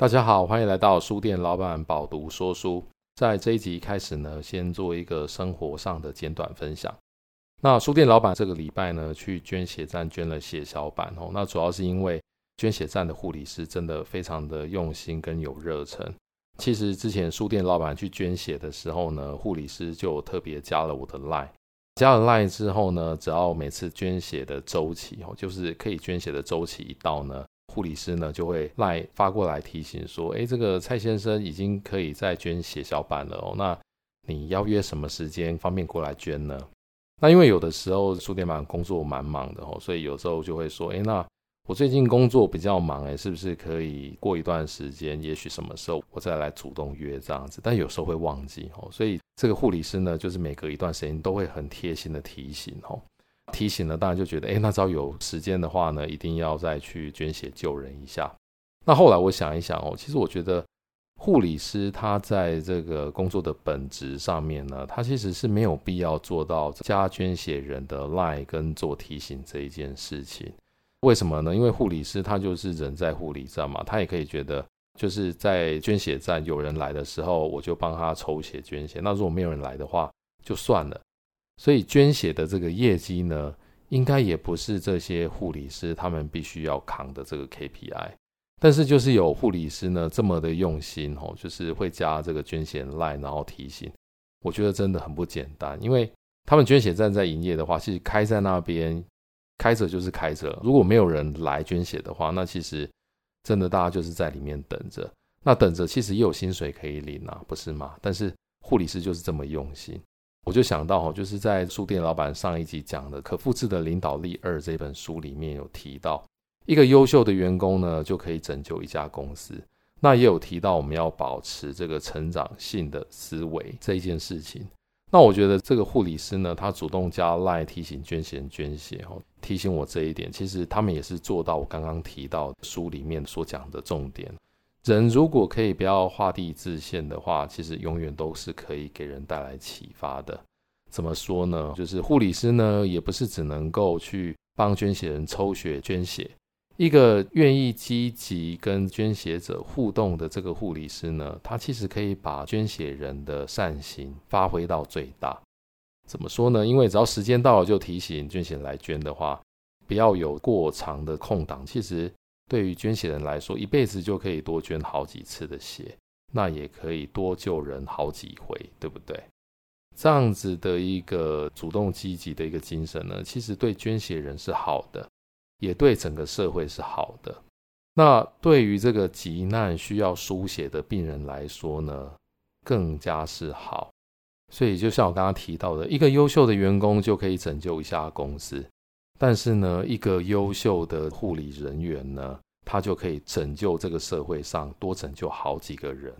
大家好，欢迎来到书店老板饱读说书。在这一集开始呢，先做一个生活上的简短分享。那书店老板这个礼拜呢，去捐血站捐了血小板哦。那主要是因为捐血站的护理师真的非常的用心跟有热忱。其实之前书店老板去捐血的时候呢，护理师就特别加了我的 line。加了 line 之后呢，只要每次捐血的周期哦，就是可以捐血的周期一到呢。护理师呢就会赖发过来提醒说：“诶，这个蔡先生已经可以再捐血小板了哦，那你邀约什么时间方便过来捐呢？”那因为有的时候书店蛮工作蛮忙的哦，所以有时候就会说：“诶，那我最近工作比较忙，诶，是不是可以过一段时间，也许什么时候我再来主动约这样子？”但有时候会忘记哦，所以这个护理师呢，就是每隔一段时间都会很贴心的提醒哦。提醒了，当然就觉得，哎，那只要有时间的话呢，一定要再去捐血救人一下。那后来我想一想哦，其实我觉得护理师他在这个工作的本质上面呢，他其实是没有必要做到加捐血人的 lie 跟做提醒这一件事情。为什么呢？因为护理师他就是人在护理站嘛，他也可以觉得就是在捐血站有人来的时候，我就帮他抽血捐血。那如果没有人来的话，就算了。所以捐血的这个业绩呢，应该也不是这些护理师他们必须要扛的这个 KPI。但是就是有护理师呢这么的用心哦，就是会加这个捐血 line，然后提醒，我觉得真的很不简单。因为他们捐血站在营业的话，其实开在那边开着就是开着，如果没有人来捐血的话，那其实真的大家就是在里面等着。那等着其实也有薪水可以领啊，不是吗？但是护理师就是这么用心。我就想到哈，就是在书店老板上一集讲的《可复制的领导力二》这本书里面有提到，一个优秀的员工呢，就可以拯救一家公司。那也有提到，我们要保持这个成长性的思维这一件事情。那我觉得这个护理师呢，他主动加 line 提醒捐血捐血，哦，提醒我这一点，其实他们也是做到我刚刚提到书里面所讲的重点。人如果可以不要画地自限的话，其实永远都是可以给人带来启发的。怎么说呢？就是护理师呢，也不是只能够去帮捐血人抽血捐血。一个愿意积极跟捐血者互动的这个护理师呢，他其实可以把捐血人的善行发挥到最大。怎么说呢？因为只要时间到了就提醒捐血人来捐的话，不要有过长的空档。其实。对于捐血人来说，一辈子就可以多捐好几次的血，那也可以多救人好几回，对不对？这样子的一个主动积极的一个精神呢，其实对捐血人是好的，也对整个社会是好的。那对于这个急难需要输血的病人来说呢，更加是好。所以，就像我刚刚提到的，一个优秀的员工就可以拯救一下公司。但是呢，一个优秀的护理人员呢，他就可以拯救这个社会上多拯救好几个人。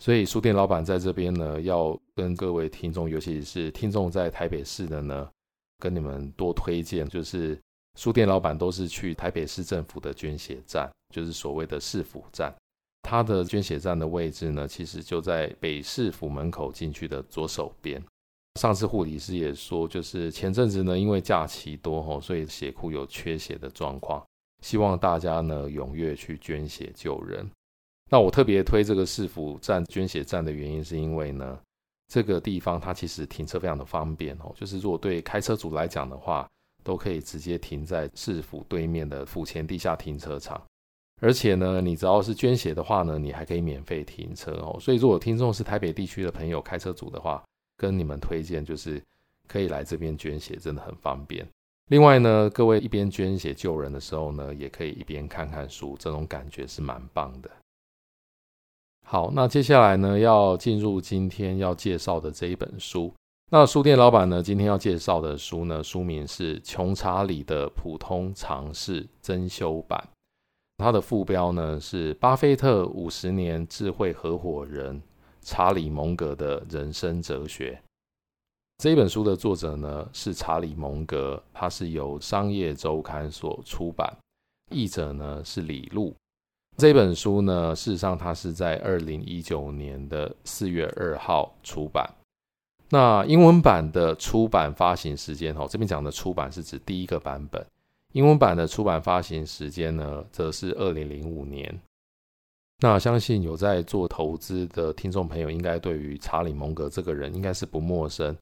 所以书店老板在这边呢，要跟各位听众，尤其是听众在台北市的呢，跟你们多推荐，就是书店老板都是去台北市政府的捐血站，就是所谓的市府站。他的捐血站的位置呢，其实就在北市府门口进去的左手边。上次护理师也说，就是前阵子呢，因为假期多吼，所以血库有缺血的状况，希望大家呢踊跃去捐血救人。那我特别推这个市府站捐血站的原因，是因为呢，这个地方它其实停车非常的方便哦，就是如果对开车族来讲的话，都可以直接停在市府对面的府前地下停车场。而且呢，你只要是捐血的话呢，你还可以免费停车哦。所以如果听众是台北地区的朋友，开车族的话，跟你们推荐，就是可以来这边捐血，真的很方便。另外呢，各位一边捐血救人的时候呢，也可以一边看看书，这种感觉是蛮棒的。好，那接下来呢，要进入今天要介绍的这一本书。那书店老板呢，今天要介绍的书呢，书名是《穷查理的普通常识增修版》，它的副标呢是《巴菲特五十年智慧合伙人》。查理·蒙格的人生哲学，这本书的作者呢是查理·蒙格，他是由商业周刊所出版，译者呢是李路。这本书呢，事实上它是在二零一九年的四月二号出版。那英文版的出版发行时间哦，这边讲的出版是指第一个版本，英文版的出版发行时间呢，则是二零零五年。那相信有在做投资的听众朋友，应该对于查理蒙格这个人应该是不陌生。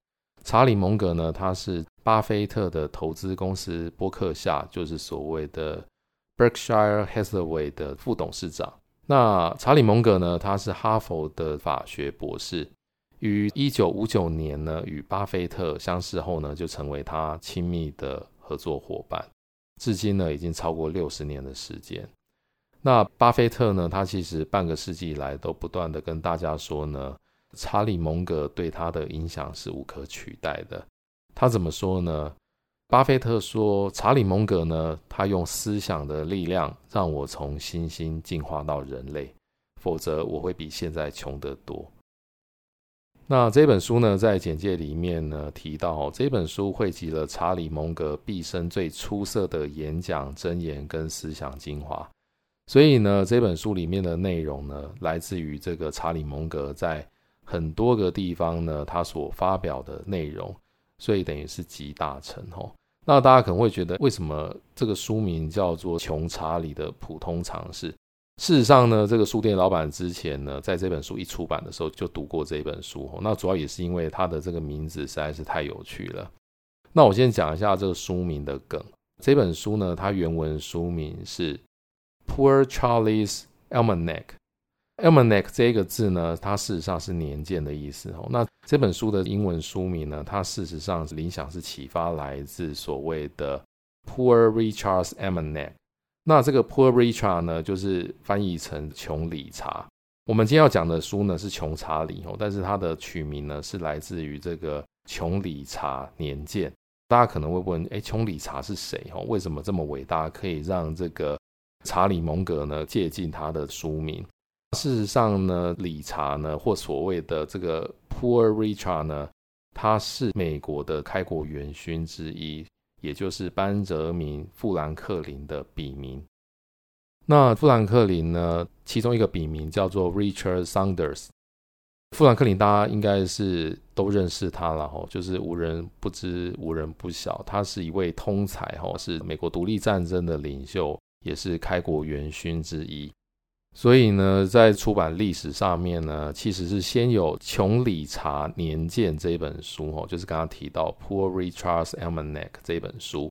查理蒙格呢，他是巴菲特的投资公司波克夏，就是所谓的 Berkshire Hathaway 的副董事长。那查理蒙格呢，他是哈佛的法学博士，于一九五九年呢与巴菲特相识后呢，就成为他亲密的合作伙伴，至今呢已经超过六十年的时间。那巴菲特呢，他其实半个世纪以来都不断的跟大家说呢，查理蒙格对他的影响是无可取代的。他怎么说呢？巴菲特说：“查理·蒙格呢，他用思想的力量让我从猩猩进化到人类，否则我会比现在穷得多。”那这本书呢，在简介里面呢提到，这本书汇集了查理·蒙格毕生最出色的演讲、箴言跟思想精华。所以呢，这本书里面的内容呢，来自于这个查理·蒙格在很多个地方呢，他所发表的内容。所以等于是集大成哦。那大家可能会觉得，为什么这个书名叫做《穷查理的普通常识》？事实上呢，这个书店老板之前呢，在这本书一出版的时候就读过这本书哦。那主要也是因为它的这个名字实在是太有趣了。那我先讲一下这个书名的梗。这本书呢，它原文书名是《Poor Charlie's Almanac，Almanac 这个字呢，它事实上是年鉴的意思哦。那这本书的英文书名呢，它事实上是影响是启发来自所谓的 Poor Richard's Almanac。那这个 Poor Richard 呢，就是翻译成穷理查。我们今天要讲的书呢是穷查理哦，但是它的取名呢是来自于这个穷理查年鉴。大家可能会问，哎，穷理查是谁哦？为什么这么伟大，可以让这个查理蒙格呢借鉴他的书名？事实上呢，理查呢，或所谓的这个 Poor Richard 呢，他是美国的开国元勋之一，也就是班哲明·富兰克林的笔名。那富兰克林呢，其中一个笔名叫做 Richard Saunders。富兰克林大家应该是都认识他了哈，就是无人不知，无人不晓，他是一位通才哈，是美国独立战争的领袖，也是开国元勋之一。所以呢，在出版历史上面呢，其实是先有《穷理查年鉴》这本书哦，就是刚刚提到《Poor Richard's Almanac》这本书。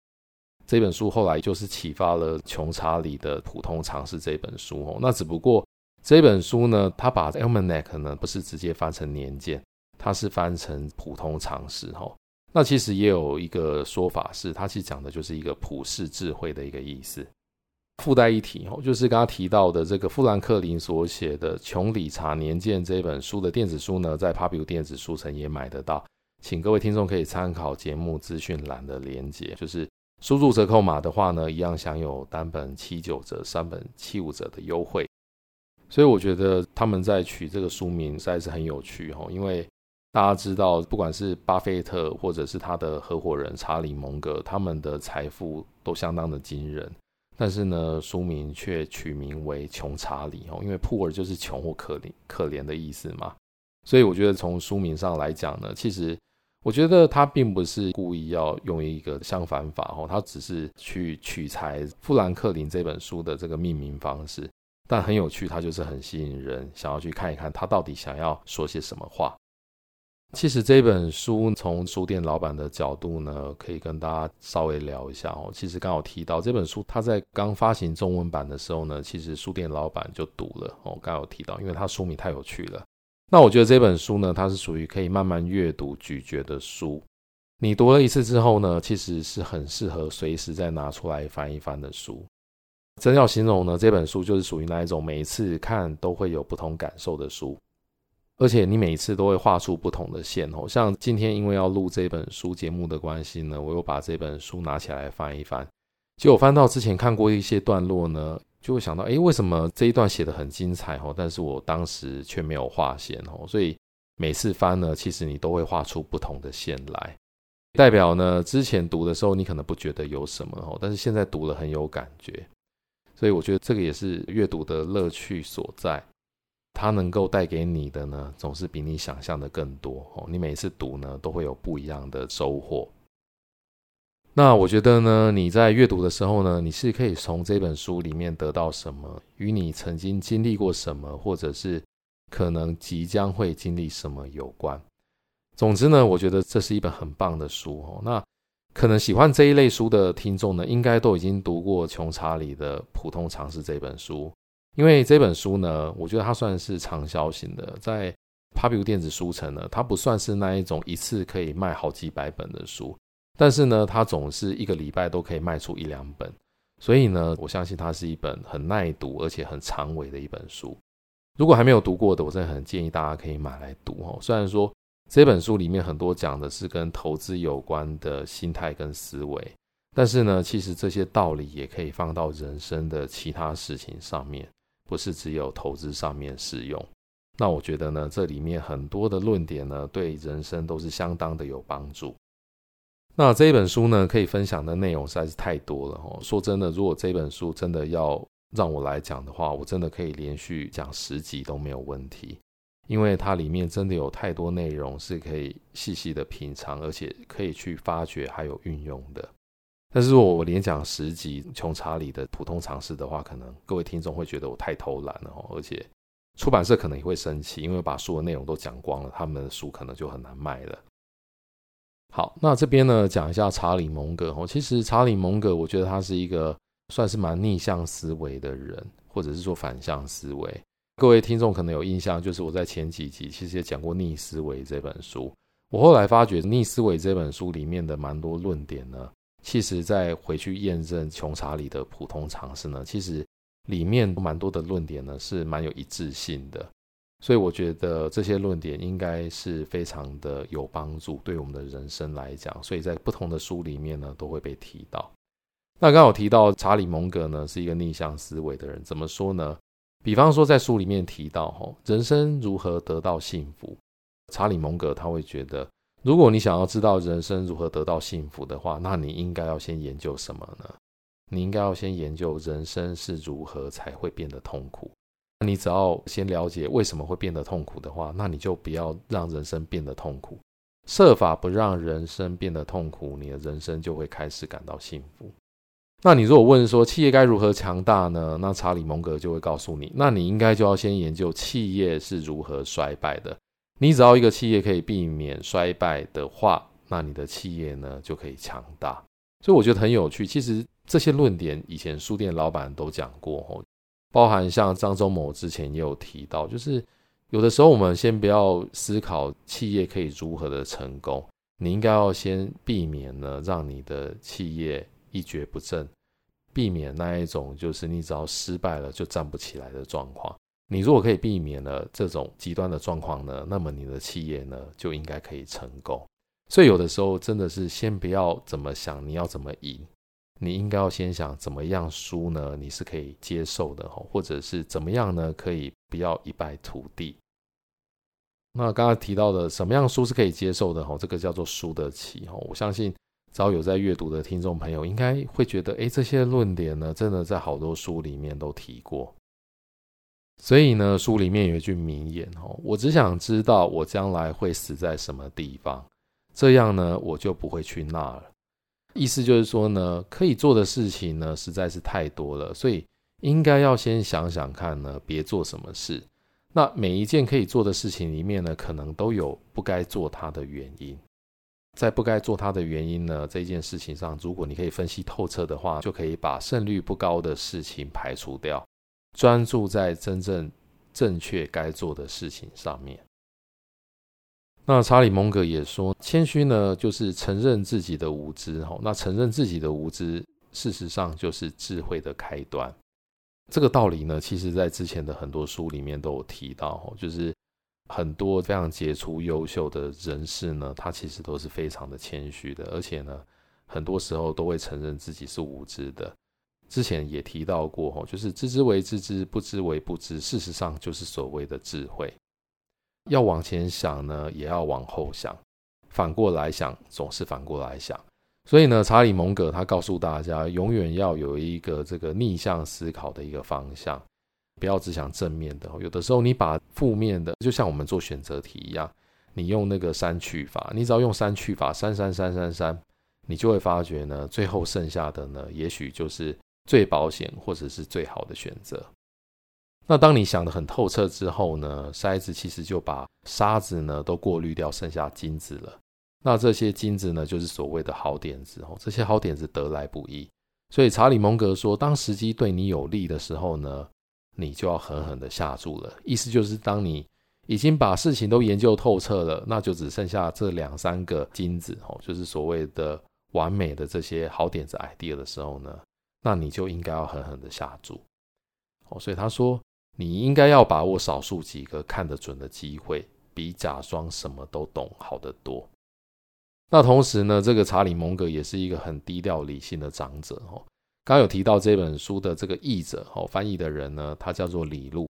这本书后来就是启发了《穷查理的普通常识》这本书哦。那只不过这本书呢，它把 Almanac 呢不是直接翻成年鉴，它是翻成普通常识哦。那其实也有一个说法是，它其实讲的就是一个普世智慧的一个意思。附带一提哦，就是刚刚提到的这个富兰克林所写的《穷理查年鉴》这本书的电子书呢，在 Papu 电子书城也买得到，请各位听众可以参考节目资讯栏的连接，就是输入折扣码的话呢，一样享有单本七九折、三本七五折的优惠。所以我觉得他们在取这个书名实在是很有趣哦，因为大家知道，不管是巴菲特或者是他的合伙人查理蒙格，他们的财富都相当的惊人。但是呢，书名却取名为《穷查理》哦，因为 poor 就是穷或可怜、可怜的意思嘛。所以我觉得从书名上来讲呢，其实我觉得他并不是故意要用一个相反法哦，他只是去取材富兰克林这本书的这个命名方式。但很有趣，他就是很吸引人，想要去看一看他到底想要说些什么话。其实这本书从书店老板的角度呢，可以跟大家稍微聊一下哦。其实刚好提到这本书，它在刚发行中文版的时候呢，其实书店老板就读了哦。刚有提到，因为它书名太有趣了。那我觉得这本书呢，它是属于可以慢慢阅读咀嚼的书。你读了一次之后呢，其实是很适合随时再拿出来翻一翻的书。真要形容呢，这本书就是属于那一种每一次看都会有不同感受的书。而且你每一次都会画出不同的线哦，像今天因为要录这本书节目的关系呢，我又把这本书拿起来翻一翻，结果翻到之前看过一些段落呢，就会想到，诶，为什么这一段写得很精彩哦，但是我当时却没有画线哦，所以每次翻呢，其实你都会画出不同的线来，代表呢，之前读的时候你可能不觉得有什么哦，但是现在读了很有感觉，所以我觉得这个也是阅读的乐趣所在。它能够带给你的呢，总是比你想象的更多哦。你每次读呢，都会有不一样的收获。那我觉得呢，你在阅读的时候呢，你是可以从这本书里面得到什么，与你曾经经历过什么，或者是可能即将会经历什么有关。总之呢，我觉得这是一本很棒的书哦。那可能喜欢这一类书的听众呢，应该都已经读过穷查理的《普通常识》这本书，因为这本书呢，我觉得它算是畅销型的，在 Pubu 电子书城呢，它不算是那一种一次可以卖好几百本的书。但是呢，它总是一个礼拜都可以卖出一两本，所以呢，我相信它是一本很耐读而且很长尾的一本书。如果还没有读过的，我真的很建议大家可以买来读哦。虽然说这本书里面很多讲的是跟投资有关的心态跟思维，但是呢，其实这些道理也可以放到人生的其他事情上面，不是只有投资上面适用。那我觉得呢，这里面很多的论点呢，对人生都是相当的有帮助。那这本书呢，可以分享的内容实在是太多了哦。说真的，如果这本书真的要让我来讲的话，我真的可以连续讲十集都没有问题，因为它里面真的有太多内容是可以细细的品尝，而且可以去发掘还有运用的。但是如果我连讲十集穷查理的普通常识的话，可能各位听众会觉得我太偷懒了哦，而且出版社可能也会生气，因为把书的内容都讲光了，他们的书可能就很难卖了。好，那这边呢，讲一下查理蒙格哦。其实查理蒙格，我觉得他是一个算是蛮逆向思维的人，或者是说反向思维。各位听众可能有印象，就是我在前几集其实也讲过《逆思维》这本书。我后来发觉，《逆思维》这本书里面的蛮多论点呢，其实再回去验证穷查理的普通常识呢，其实里面蛮多的论点呢是蛮有一致性的。所以我觉得这些论点应该是非常的有帮助，对我们的人生来讲，所以在不同的书里面呢都会被提到。那刚好提到查理蒙格呢是一个逆向思维的人，怎么说呢？比方说在书里面提到吼，人生如何得到幸福？查理蒙格他会觉得，如果你想要知道人生如何得到幸福的话，那你应该要先研究什么呢？你应该要先研究人生是如何才会变得痛苦。你只要先了解为什么会变得痛苦的话，那你就不要让人生变得痛苦，设法不让人生变得痛苦，你的人生就会开始感到幸福。那你如果问说企业该如何强大呢？那查理蒙格就会告诉你，那你应该就要先研究企业是如何衰败的。你只要一个企业可以避免衰败的话，那你的企业呢就可以强大。所以我觉得很有趣。其实这些论点以前书店老板都讲过哦包含像张忠谋之前也有提到，就是有的时候我们先不要思考企业可以如何的成功，你应该要先避免呢，让你的企业一蹶不振，避免那一种就是你只要失败了就站不起来的状况。你如果可以避免了这种极端的状况呢，那么你的企业呢就应该可以成功。所以有的时候真的是先不要怎么想，你要怎么赢。你应该要先想怎么样输呢？你是可以接受的哈，或者是怎么样呢？可以不要一败涂地。那刚刚提到的什么样输是可以接受的？哈，这个叫做输得起。哈，我相信只要有在阅读的听众朋友，应该会觉得，诶，这些论点呢，真的在好多书里面都提过。所以呢，书里面有一句名言，哦，我只想知道我将来会死在什么地方，这样呢，我就不会去那儿。意思就是说呢，可以做的事情呢实在是太多了，所以应该要先想想看呢，别做什么事。那每一件可以做的事情里面呢，可能都有不该做它的原因。在不该做它的原因呢，这件事情上，如果你可以分析透彻的话，就可以把胜率不高的事情排除掉，专注在真正正确该做的事情上面。那查理蒙格也说，谦虚呢，就是承认自己的无知。哈那承认自己的无知，事实上就是智慧的开端。这个道理呢，其实在之前的很多书里面都有提到。就是很多非常杰出、优秀的人士呢，他其实都是非常的谦虚的，而且呢，很多时候都会承认自己是无知的。之前也提到过，就是知之为知之，不知为不知，事实上就是所谓的智慧。要往前想呢，也要往后想，反过来想总是反过来想。所以呢，查理蒙格他告诉大家，永远要有一个这个逆向思考的一个方向，不要只想正面的。有的时候你把负面的，就像我们做选择题一样，你用那个删去法，你只要用删去法，删删删删删，你就会发觉呢，最后剩下的呢，也许就是最保险或者是最好的选择。那当你想得很透彻之后呢，筛子其实就把沙子呢都过滤掉，剩下金子了。那这些金子呢，就是所谓的好点子哦。这些好点子得来不易，所以查理蒙格说，当时机对你有利的时候呢，你就要狠狠的下注了。意思就是，当你已经把事情都研究透彻了，那就只剩下这两三个金子哦，就是所谓的完美的这些好点子 idea 的时候呢，那你就应该要狠狠的下注哦。所以他说。你应该要把握少数几个看得准的机会，比假装什么都懂好得多。那同时呢，这个查理蒙格也是一个很低调理性的长者哦。刚有提到这本书的这个译者哦，翻译的人呢，他叫做李路。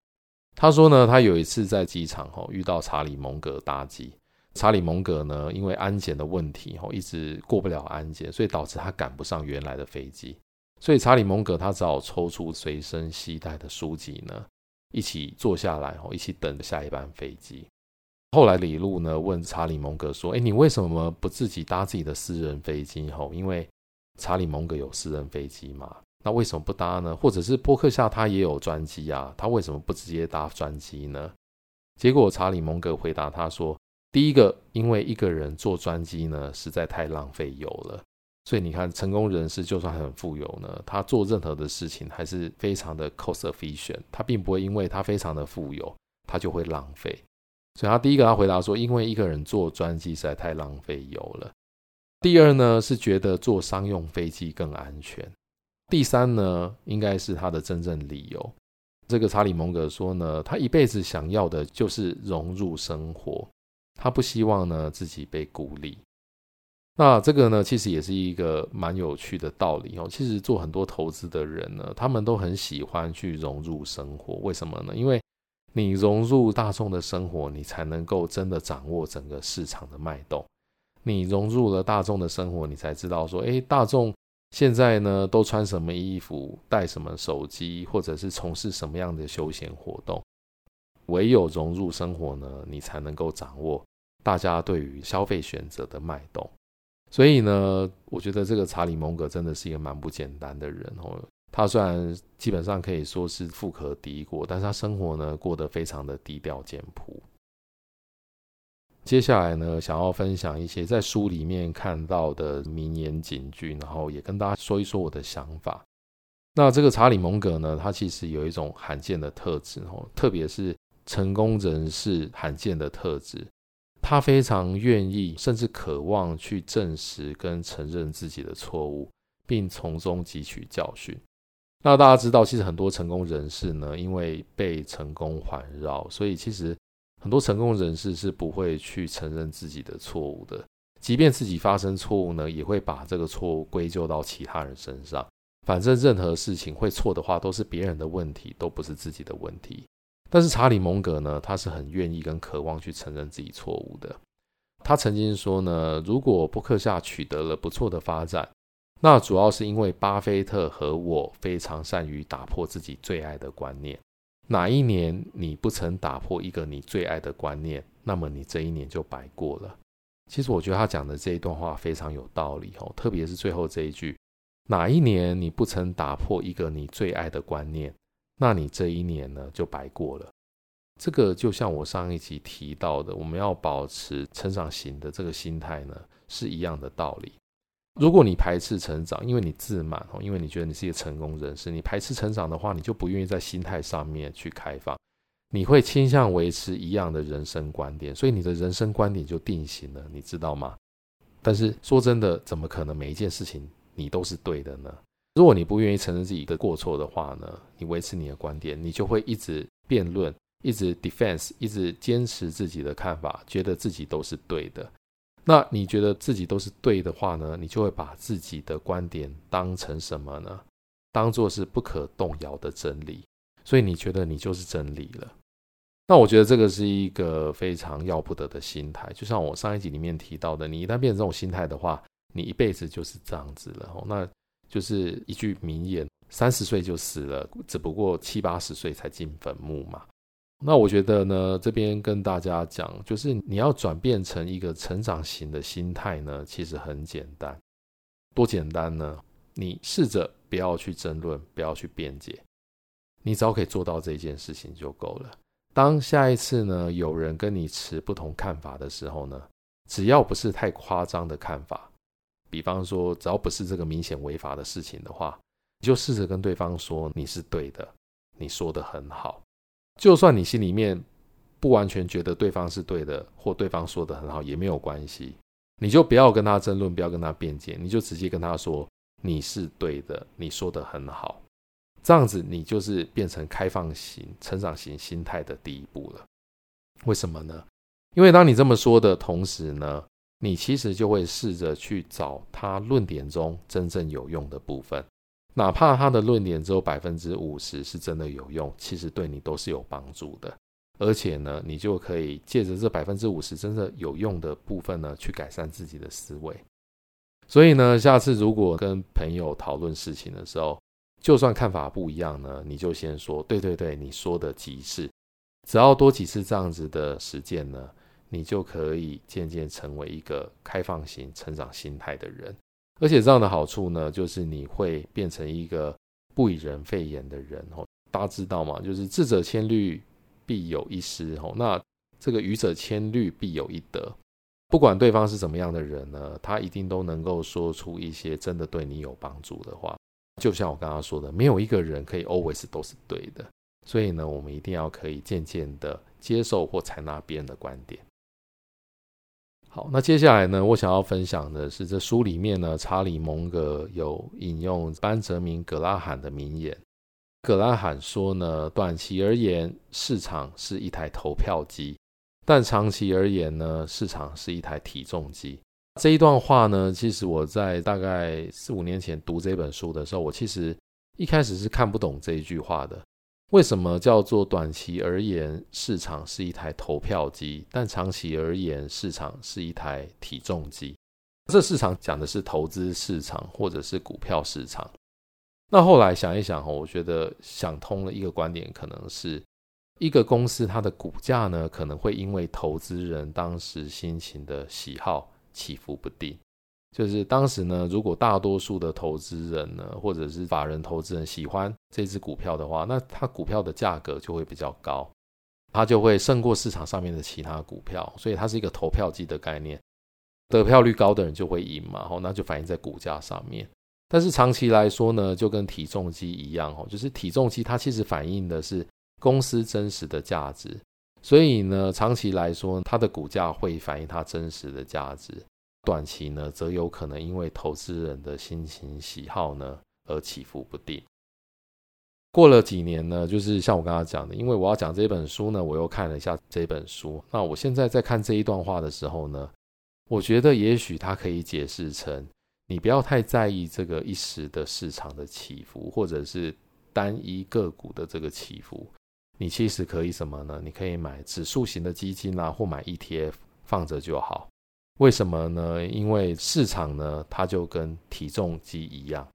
他说呢，他有一次在机场哦遇到查理蒙格搭机，查理蒙格呢因为安检的问题哦一直过不了安检，所以导致他赶不上原来的飞机。所以查理蒙格他只好抽出随身携带的书籍呢。一起坐下来哦，一起等下一班飞机。后来李路呢问查理蒙格说：“哎，你为什么不自己搭自己的私人飞机？吼，因为查理蒙格有私人飞机嘛，那为什么不搭呢？或者是波克夏他也有专机啊，他为什么不直接搭专机呢？”结果查理蒙格回答他说：“第一个，因为一个人坐专机呢，实在太浪费油了。”所以你看，成功人士就算很富有呢，他做任何的事情还是非常的 cost efficient。他并不会因为他非常的富有，他就会浪费。所以他第一个他回答说，因为一个人坐专机实在太浪费油了。第二呢，是觉得坐商用飞机更安全。第三呢，应该是他的真正理由。这个查理蒙格说呢，他一辈子想要的就是融入生活，他不希望呢自己被孤立。那这个呢，其实也是一个蛮有趣的道理哦。其实做很多投资的人呢，他们都很喜欢去融入生活。为什么呢？因为你融入大众的生活，你才能够真的掌握整个市场的脉动。你融入了大众的生活，你才知道说，诶，大众现在呢都穿什么衣服，带什么手机，或者是从事什么样的休闲活动。唯有融入生活呢，你才能够掌握大家对于消费选择的脉动。所以呢，我觉得这个查理蒙格真的是一个蛮不简单的人哦。他虽然基本上可以说是富可敌国，但是他生活呢过得非常的低调简朴。接下来呢，想要分享一些在书里面看到的名言警句，然后也跟大家说一说我的想法。那这个查理蒙格呢，他其实有一种罕见的特质哦，特别是成功人士罕见的特质。他非常愿意，甚至渴望去证实跟承认自己的错误，并从中汲取教训。那大家知道，其实很多成功人士呢，因为被成功环绕，所以其实很多成功人士是不会去承认自己的错误的。即便自己发生错误呢，也会把这个错误归咎到其他人身上。反正任何事情会错的话，都是别人的问题，都不是自己的问题。但是查理蒙格呢，他是很愿意跟渴望去承认自己错误的。他曾经说呢，如果伯克夏取得了不错的发展，那主要是因为巴菲特和我非常善于打破自己最爱的观念。哪一年你不曾打破一个你最爱的观念，那么你这一年就白过了。其实我觉得他讲的这一段话非常有道理哦，特别是最后这一句：哪一年你不曾打破一个你最爱的观念？那你这一年呢，就白过了。这个就像我上一集提到的，我们要保持成长型的这个心态呢，是一样的道理。如果你排斥成长，因为你自满哦，因为你觉得你是一个成功人士，你排斥成长的话，你就不愿意在心态上面去开放，你会倾向维持一样的人生观点，所以你的人生观点就定型了，你知道吗？但是说真的，怎么可能每一件事情你都是对的呢？如果你不愿意承认自己的过错的话呢，你维持你的观点，你就会一直辩论，一直 defense，一直坚持自己的看法，觉得自己都是对的。那你觉得自己都是对的话呢，你就会把自己的观点当成什么呢？当做是不可动摇的真理。所以你觉得你就是真理了。那我觉得这个是一个非常要不得的心态。就像我上一集里面提到的，你一旦变成这种心态的话，你一辈子就是这样子了。那。就是一句名言：三十岁就死了，只不过七八十岁才进坟墓嘛。那我觉得呢，这边跟大家讲，就是你要转变成一个成长型的心态呢，其实很简单。多简单呢？你试着不要去争论，不要去辩解，你只要可以做到这件事情就够了。当下一次呢，有人跟你持不同看法的时候呢，只要不是太夸张的看法，比方说，只要不是这个明显违法的事情的话，你就试着跟对方说你是对的，你说的很好。就算你心里面不完全觉得对方是对的，或对方说的很好，也没有关系，你就不要跟他争论，不要跟他辩解，你就直接跟他说。你是对的，你说的很好，这样子你就是变成开放型、成长型心态的第一步了。为什么呢？因为当你这么说的同时呢，你其实就会试着去找他论点中真正有用的部分，哪怕他的论点只有百分之五十是真的有用，其实对你都是有帮助的。而且呢，你就可以借着这百分之五十真的有用的部分呢，去改善自己的思维。所以呢，下次如果跟朋友讨论事情的时候，就算看法不一样呢，你就先说，对对对，你说的极是。只要多几次这样子的实践呢，你就可以渐渐成为一个开放型成长心态的人。而且这样的好处呢，就是你会变成一个不以人废言的人哦。大家知道吗？就是智者千虑，必有一失哦。那这个愚者千虑，必有一得。不管对方是怎么样的人呢，他一定都能够说出一些真的对你有帮助的话。就像我刚刚说的，没有一个人可以 always 都是对的，所以呢，我们一定要可以渐渐的接受或采纳别人的观点。好，那接下来呢，我想要分享的是这书里面呢，查理蒙格有引用班哲明葛拉罕的名言。葛拉罕说呢，短期而言，市场是一台投票机。但长期而言呢，市场是一台体重机。这一段话呢，其实我在大概四五年前读这本书的时候，我其实一开始是看不懂这一句话的。为什么叫做短期而言，市场是一台投票机，但长期而言，市场是一台体重机？这市场讲的是投资市场或者是股票市场。那后来想一想，我觉得想通了一个观点，可能是。一个公司它的股价呢，可能会因为投资人当时心情的喜好起伏不定。就是当时呢，如果大多数的投资人呢，或者是法人投资人喜欢这只股票的话，那它股票的价格就会比较高，它就会胜过市场上面的其他股票。所以它是一个投票机的概念，得票率高的人就会赢嘛，吼，那就反映在股价上面。但是长期来说呢，就跟体重机一样，吼，就是体重机它其实反映的是。公司真实的价值，所以呢，长期来说，它的股价会反映它真实的价值；短期呢，则有可能因为投资人的心情喜好呢而起伏不定。过了几年呢，就是像我刚刚讲的，因为我要讲这本书呢，我又看了一下这本书。那我现在在看这一段话的时候呢，我觉得也许它可以解释成：你不要太在意这个一时的市场的起伏，或者是单一个股的这个起伏。你其实可以什么呢？你可以买指数型的基金啊，或买 ETF 放着就好。为什么呢？因为市场呢，它就跟体重机一样，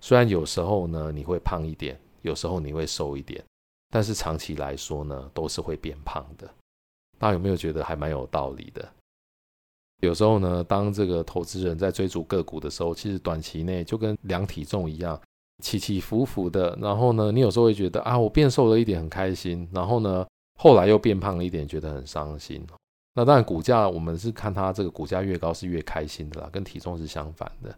虽然有时候呢你会胖一点，有时候你会瘦一点，但是长期来说呢，都是会变胖的。大家有没有觉得还蛮有道理的？有时候呢，当这个投资人在追逐个股的时候，其实短期内就跟量体重一样。起起伏伏的，然后呢，你有时候会觉得啊，我变瘦了一点，很开心。然后呢，后来又变胖了一点，觉得很伤心。那当然，股价我们是看它这个股价越高是越开心的啦，跟体重是相反的。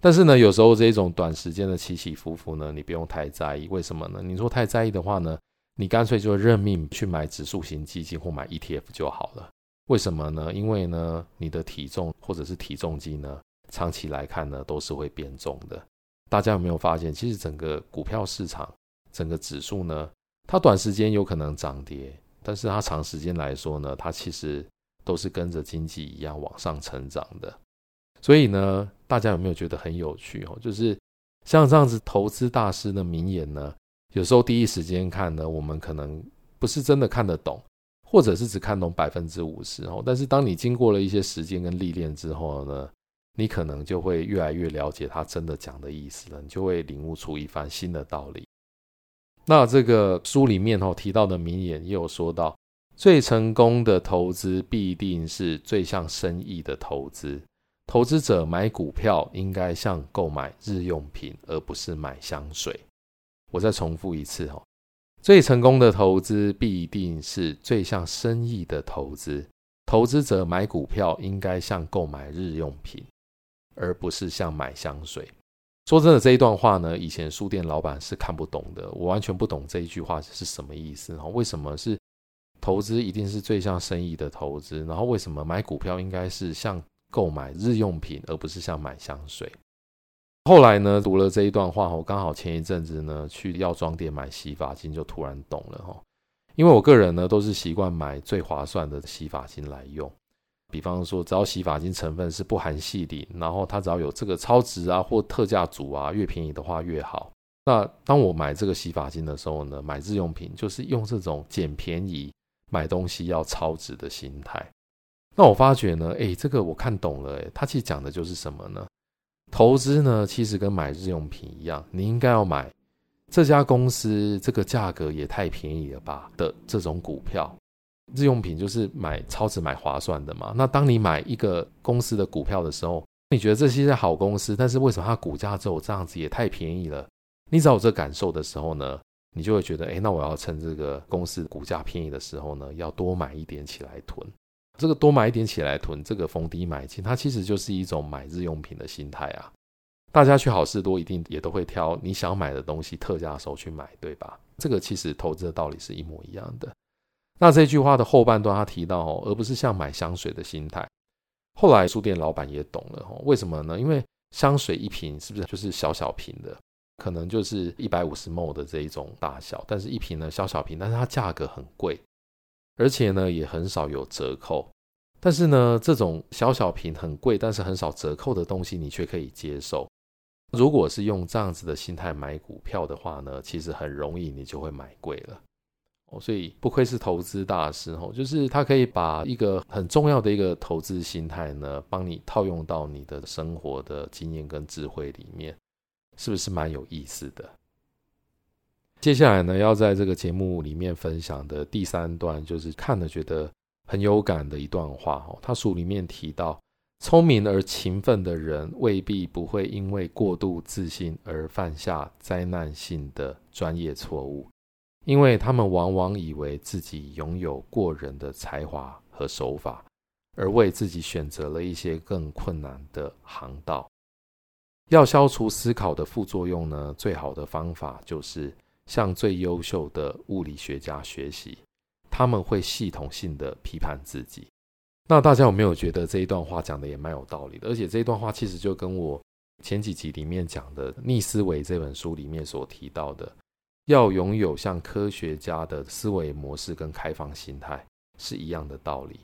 但是呢，有时候这种短时间的起起伏伏呢，你不用太在意。为什么呢？你说太在意的话呢，你干脆就认命去买指数型基金或买 ETF 就好了。为什么呢？因为呢，你的体重或者是体重机呢，长期来看呢，都是会变重的。大家有没有发现，其实整个股票市场、整个指数呢，它短时间有可能涨跌，但是它长时间来说呢，它其实都是跟着经济一样往上成长的。所以呢，大家有没有觉得很有趣哦？就是像这样子投资大师的名言呢，有时候第一时间看呢，我们可能不是真的看得懂，或者是只看懂百分之五十哦。但是当你经过了一些时间跟历练之后呢，你可能就会越来越了解他真的讲的意思了，你就会领悟出一番新的道理。那这个书里面哦提到的名言也有说到，最成功的投资必定是最像生意的投资，投资者买股票应该像购买日用品，而不是买香水。我再重复一次哦，最成功的投资必定是最像生意的投资。投资者买股票应该像购买日用品，而不是像买香水。说真的，这一段话呢，以前书店老板是看不懂的，我完全不懂这一句话是什么意思。为什么是投资一定是最像生意的投资？然后为什么买股票应该是像购买日用品，而不是像买香水？后来呢，读了这一段话，我刚好前一阵子呢去药妆店买洗发精，就突然懂了哈。因为我个人呢都是习惯买最划算的洗发精来用。比方说，只要洗发精成分是不含矽灵，然后它只要有这个超值啊或特价组啊，越便宜的话越好。那当我买这个洗发精的时候呢，买日用品就是用这种捡便宜买东西要超值的心态。那我发觉呢，诶，这个我看懂了，诶，它其实讲的就是什么呢？投资呢，其实跟买日用品一样，你应该要买这家公司这个价格也太便宜了吧的这种股票。日用品就是买超值、买划算的嘛。那当你买一个公司的股票的时候，你觉得这些是好公司，但是为什么它股价只有这样子也太便宜了？你只有这感受的时候呢，你就会觉得，哎，那我要趁这个公司股价便宜的时候呢，要多买一点起来囤。这个多买一点起来囤，这个逢低买进，它其实就是一种买日用品的心态啊。大家去好事多一定也都会挑你想买的东西特价的时候去买，对吧？这个其实投资的道理是一模一样的。那这句话的后半段，他提到哦，而不是像买香水的心态。后来书店老板也懂了哦，为什么呢？因为香水一瓶是不是就是小小瓶的，可能就是一百五十 ml 的这一种大小，但是一瓶呢小小瓶，但是它价格很贵，而且呢也很少有折扣。但是呢，这种小小瓶很贵，但是很少折扣的东西，你却可以接受。如果是用这样子的心态买股票的话呢，其实很容易你就会买贵了。哦，所以不愧是投资大师哦，就是他可以把一个很重要的一个投资心态呢，帮你套用到你的生活的经验跟智慧里面，是不是蛮有意思的？接下来呢，要在这个节目里面分享的第三段，就是看了觉得很有感的一段话哦。他书里面提到，聪明而勤奋的人未必不会因为过度自信而犯下灾难性的专业错误。因为他们往往以为自己拥有过人的才华和手法，而为自己选择了一些更困难的航道。要消除思考的副作用呢，最好的方法就是向最优秀的物理学家学习，他们会系统性的批判自己。那大家有没有觉得这一段话讲的也蛮有道理的？而且这一段话其实就跟我前几集里面讲的《逆思维》这本书里面所提到的。要拥有像科学家的思维模式跟开放心态是一样的道理。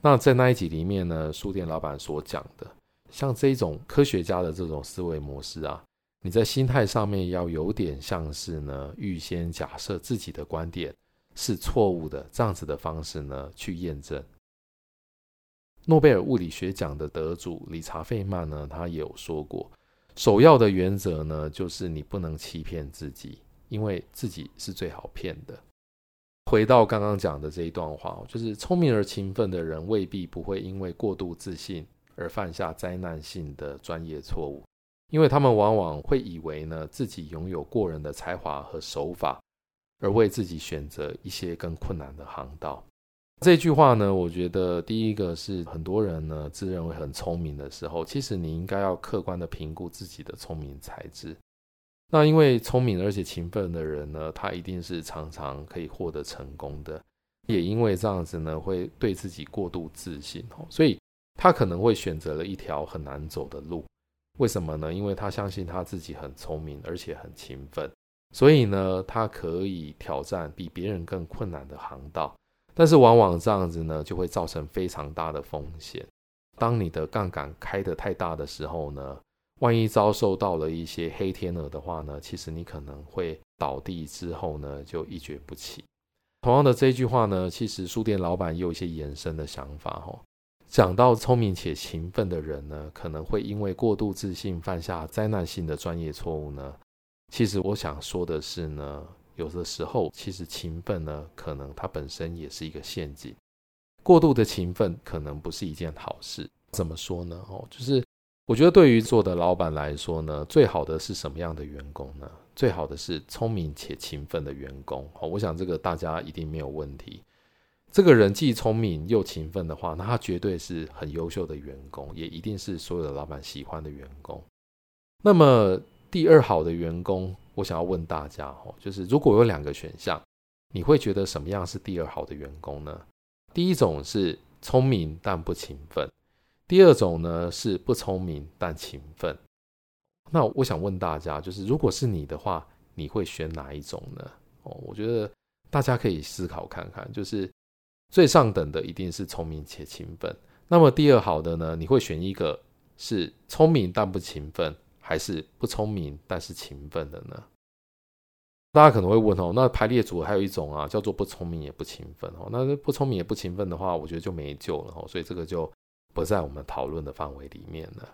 那在那一集里面呢，书店老板所讲的，像这种科学家的这种思维模式啊，你在心态上面要有点像是呢，预先假设自己的观点是错误的，这样子的方式呢去验证。诺贝尔物理学奖的得主理查费曼呢，他也有说过，首要的原则呢，就是你不能欺骗自己。因为自己是最好骗的。回到刚刚讲的这一段话，就是聪明而勤奋的人未必不会因为过度自信而犯下灾难性的专业错误，因为他们往往会以为呢自己拥有过人的才华和手法，而为自己选择一些更困难的航道。这句话呢，我觉得第一个是很多人呢自认为很聪明的时候，其实你应该要客观的评估自己的聪明才智。那因为聪明而且勤奋的人呢，他一定是常常可以获得成功的。也因为这样子呢，会对自己过度自信哦，所以他可能会选择了一条很难走的路。为什么呢？因为他相信他自己很聪明而且很勤奋，所以呢，他可以挑战比别人更困难的航道。但是往往这样子呢，就会造成非常大的风险。当你的杠杆开得太大的时候呢，万一遭受到了一些黑天鹅的话呢，其实你可能会倒地之后呢，就一蹶不起。同样的这句话呢，其实书店老板也有一些延伸的想法哦。讲到聪明且勤奋的人呢，可能会因为过度自信犯下灾难性的专业错误呢。其实我想说的是呢，有的时候其实勤奋呢，可能它本身也是一个陷阱。过度的勤奋可能不是一件好事。怎么说呢？哦，就是我觉得对于做的老板来说呢，最好的是什么样的员工呢？最好的是聪明且勤奋的员工。哦，我想这个大家一定没有问题。这个人既聪明又勤奋的话，那他绝对是很优秀的员工，也一定是所有的老板喜欢的员工。那么第二好的员工，我想要问大家哦，就是如果有两个选项，你会觉得什么样是第二好的员工呢？第一种是聪明但不勤奋，第二种呢是不聪明但勤奋。那我想问大家，就是如果是你的话，你会选哪一种呢？哦，我觉得大家可以思考看看，就是。最上等的一定是聪明且勤奋。那么第二好的呢？你会选一个是聪明但不勤奋，还是不聪明但是勤奋的呢？大家可能会问哦，那排列组合还有一种啊，叫做不聪明也不勤奋哦。那不聪明也不勤奋的话，我觉得就没救了哦。所以这个就不在我们讨论的范围里面了。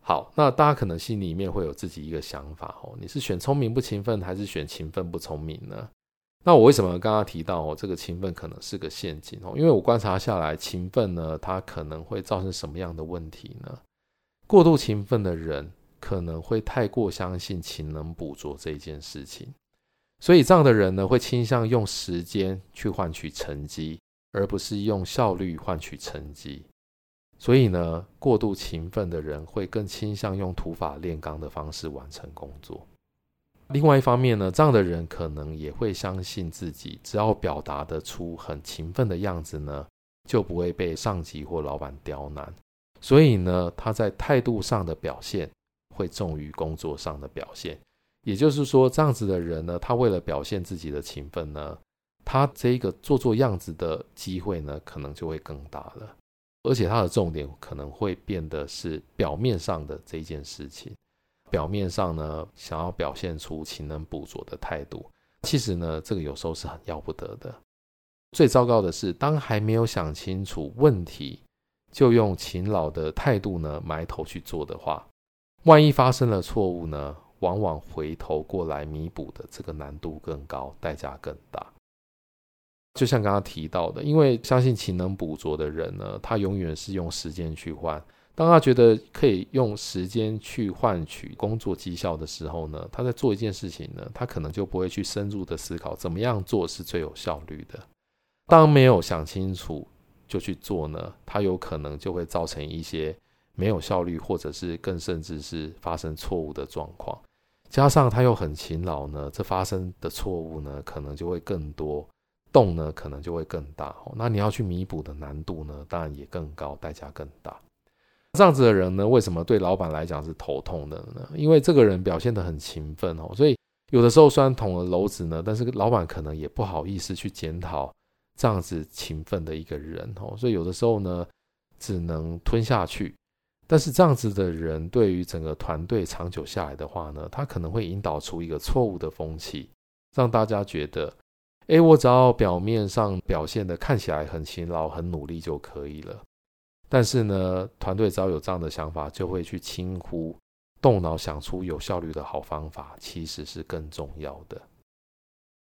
好，那大家可能心里面会有自己一个想法哦，你是选聪明不勤奋，还是选勤奋不聪明呢？那我为什么刚刚提到哦，这个勤奋可能是个陷阱哦？因为我观察下来，勤奋呢，它可能会造成什么样的问题呢？过度勤奋的人可能会太过相信勤能补拙这一件事情，所以这样的人呢，会倾向用时间去换取成绩，而不是用效率换取成绩。所以呢，过度勤奋的人会更倾向用土法炼钢的方式完成工作。另外一方面呢，这样的人可能也会相信自己，只要表达得出很勤奋的样子呢，就不会被上级或老板刁难。所以呢，他在态度上的表现会重于工作上的表现。也就是说，这样子的人呢，他为了表现自己的勤奋呢，他这个做做样子的机会呢，可能就会更大了。而且他的重点可能会变得是表面上的这件事情。表面上呢，想要表现出勤能补拙的态度，其实呢，这个有时候是很要不得的。最糟糕的是，当还没有想清楚问题，就用勤劳的态度呢，埋头去做的话，万一发生了错误呢，往往回头过来弥补的这个难度更高，代价更大。就像刚刚提到的，因为相信勤能补拙的人呢，他永远是用时间去换。当他觉得可以用时间去换取工作绩效的时候呢，他在做一件事情呢，他可能就不会去深入的思考怎么样做是最有效率的。当没有想清楚就去做呢，他有可能就会造成一些没有效率，或者是更甚至是发生错误的状况。加上他又很勤劳呢，这发生的错误呢，可能就会更多，洞呢可能就会更大。哦那你要去弥补的难度呢，当然也更高，代价更大。这样子的人呢，为什么对老板来讲是头痛的呢？因为这个人表现得很勤奋哦，所以有的时候虽然捅了娄子呢，但是老板可能也不好意思去检讨这样子勤奋的一个人哦，所以有的时候呢，只能吞下去。但是这样子的人对于整个团队长久下来的话呢，他可能会引导出一个错误的风气，让大家觉得，诶，我只要表面上表现得看起来很勤劳、很努力就可以了。但是呢，团队只要有这样的想法，就会去轻忽动脑想出有效率的好方法，其实是更重要的。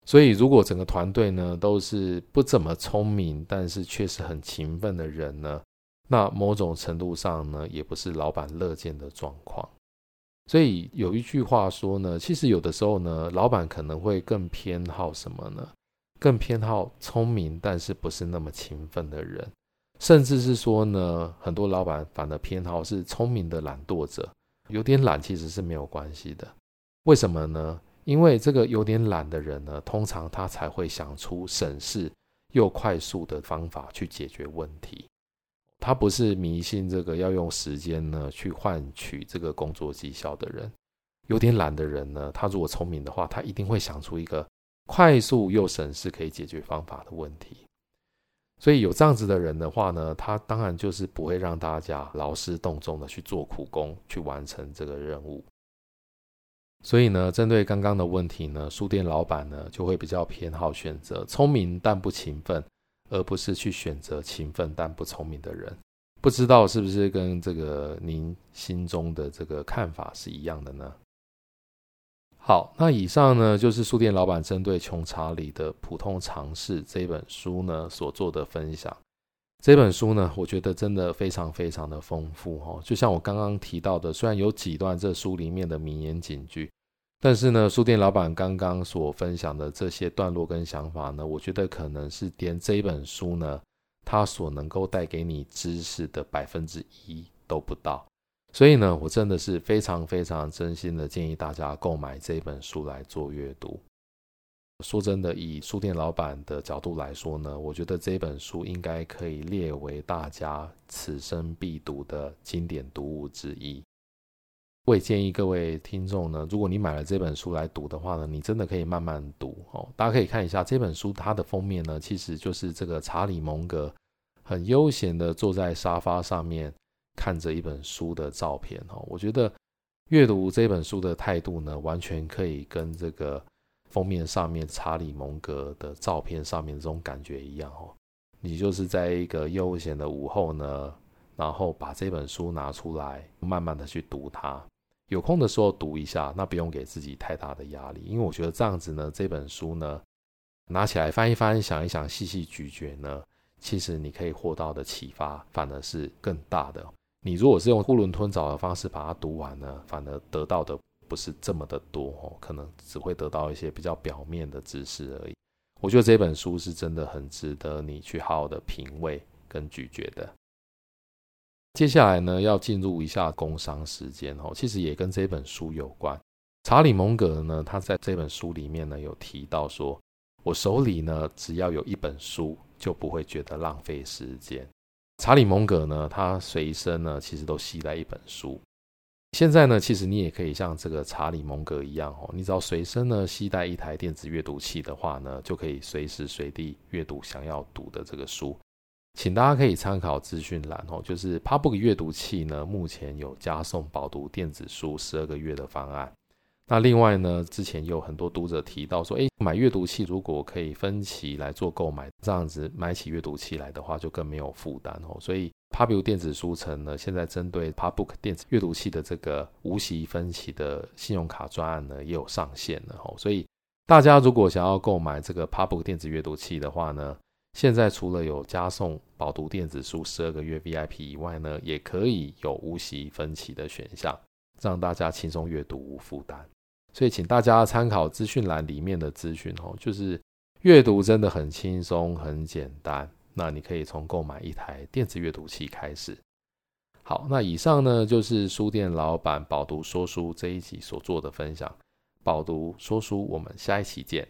所以，如果整个团队呢都是不怎么聪明，但是确实很勤奋的人呢，那某种程度上呢，也不是老板乐见的状况。所以有一句话说呢，其实有的时候呢，老板可能会更偏好什么呢？更偏好聪明但是不是那么勤奋的人。甚至是说呢，很多老板反而偏好是聪明的懒惰者，有点懒其实是没有关系的。为什么呢？因为这个有点懒的人呢，通常他才会想出省事又快速的方法去解决问题。他不是迷信这个要用时间呢去换取这个工作绩效的人。有点懒的人呢，他如果聪明的话，他一定会想出一个快速又省事可以解决方法的问题。所以有这样子的人的话呢，他当然就是不会让大家劳师动众的去做苦工，去完成这个任务。所以呢，针对刚刚的问题呢，书店老板呢就会比较偏好选择聪明但不勤奋，而不是去选择勤奋但不聪明的人。不知道是不是跟这个您心中的这个看法是一样的呢？好，那以上呢就是书店老板针对穷查理的普通常识这本书呢所做的分享。这本书呢，我觉得真的非常非常的丰富哦。就像我刚刚提到的，虽然有几段这书里面的名言警句，但是呢，书店老板刚刚所分享的这些段落跟想法呢，我觉得可能是连这一本书呢，它所能够带给你知识的百分之一都不到。所以呢，我真的是非常非常真心的建议大家购买这本书来做阅读。说真的，以书店老板的角度来说呢，我觉得这本书应该可以列为大家此生必读的经典读物之一。我也建议各位听众呢，如果你买了这本书来读的话呢，你真的可以慢慢读哦。大家可以看一下这本书，它的封面呢，其实就是这个查理蒙格很悠闲的坐在沙发上面看着一本书的照片哦。我觉得阅读这本书的态度呢，完全可以跟这个。封面上面查理蒙格的照片上面这种感觉一样哦，你就是在一个悠闲的午后呢，然后把这本书拿出来，慢慢的去读它。有空的时候读一下，那不用给自己太大的压力，因为我觉得这样子呢，这本书呢，拿起来翻一翻，想一想，细细咀嚼呢，其实你可以获到的启发反而是更大的。你如果是用囫囵吞枣的方式把它读完呢，反而得到的。不是这么的多哦，可能只会得到一些比较表面的知识而已。我觉得这本书是真的很值得你去好好的品味跟咀嚼的。接下来呢，要进入一下工商时间哦，其实也跟这本书有关。查理蒙格呢，他在这本书里面呢有提到说，我手里呢只要有一本书，就不会觉得浪费时间。查理蒙格呢，他随身呢其实都携带一本书。现在呢，其实你也可以像这个查理蒙格一样哦，你只要随身呢携带一台电子阅读器的话呢，就可以随时随地阅读想要读的这个书。请大家可以参考资讯栏哦，就是 Pubook 阅读器呢，目前有加送饱读电子书十二个月的方案。那另外呢，之前有很多读者提到说，诶，买阅读器如果可以分期来做购买，这样子买起阅读器来的话，就更没有负担哦。所以。Pubu 电子书城呢，现在针对 Pubook 电子阅读器的这个无息分期的信用卡专案呢，也有上线了哦。所以大家如果想要购买这个 Pubook 电子阅读器的话呢，现在除了有加送饱读电子书十二个月 VIP 以外呢，也可以有无息分期的选项，让大家轻松阅读无负担。所以请大家参考资讯栏里面的资讯哦，就是阅读真的很轻松很简单。那你可以从购买一台电子阅读器开始。好，那以上呢就是书店老板饱读说书这一集所做的分享。饱读说书，我们下一期见。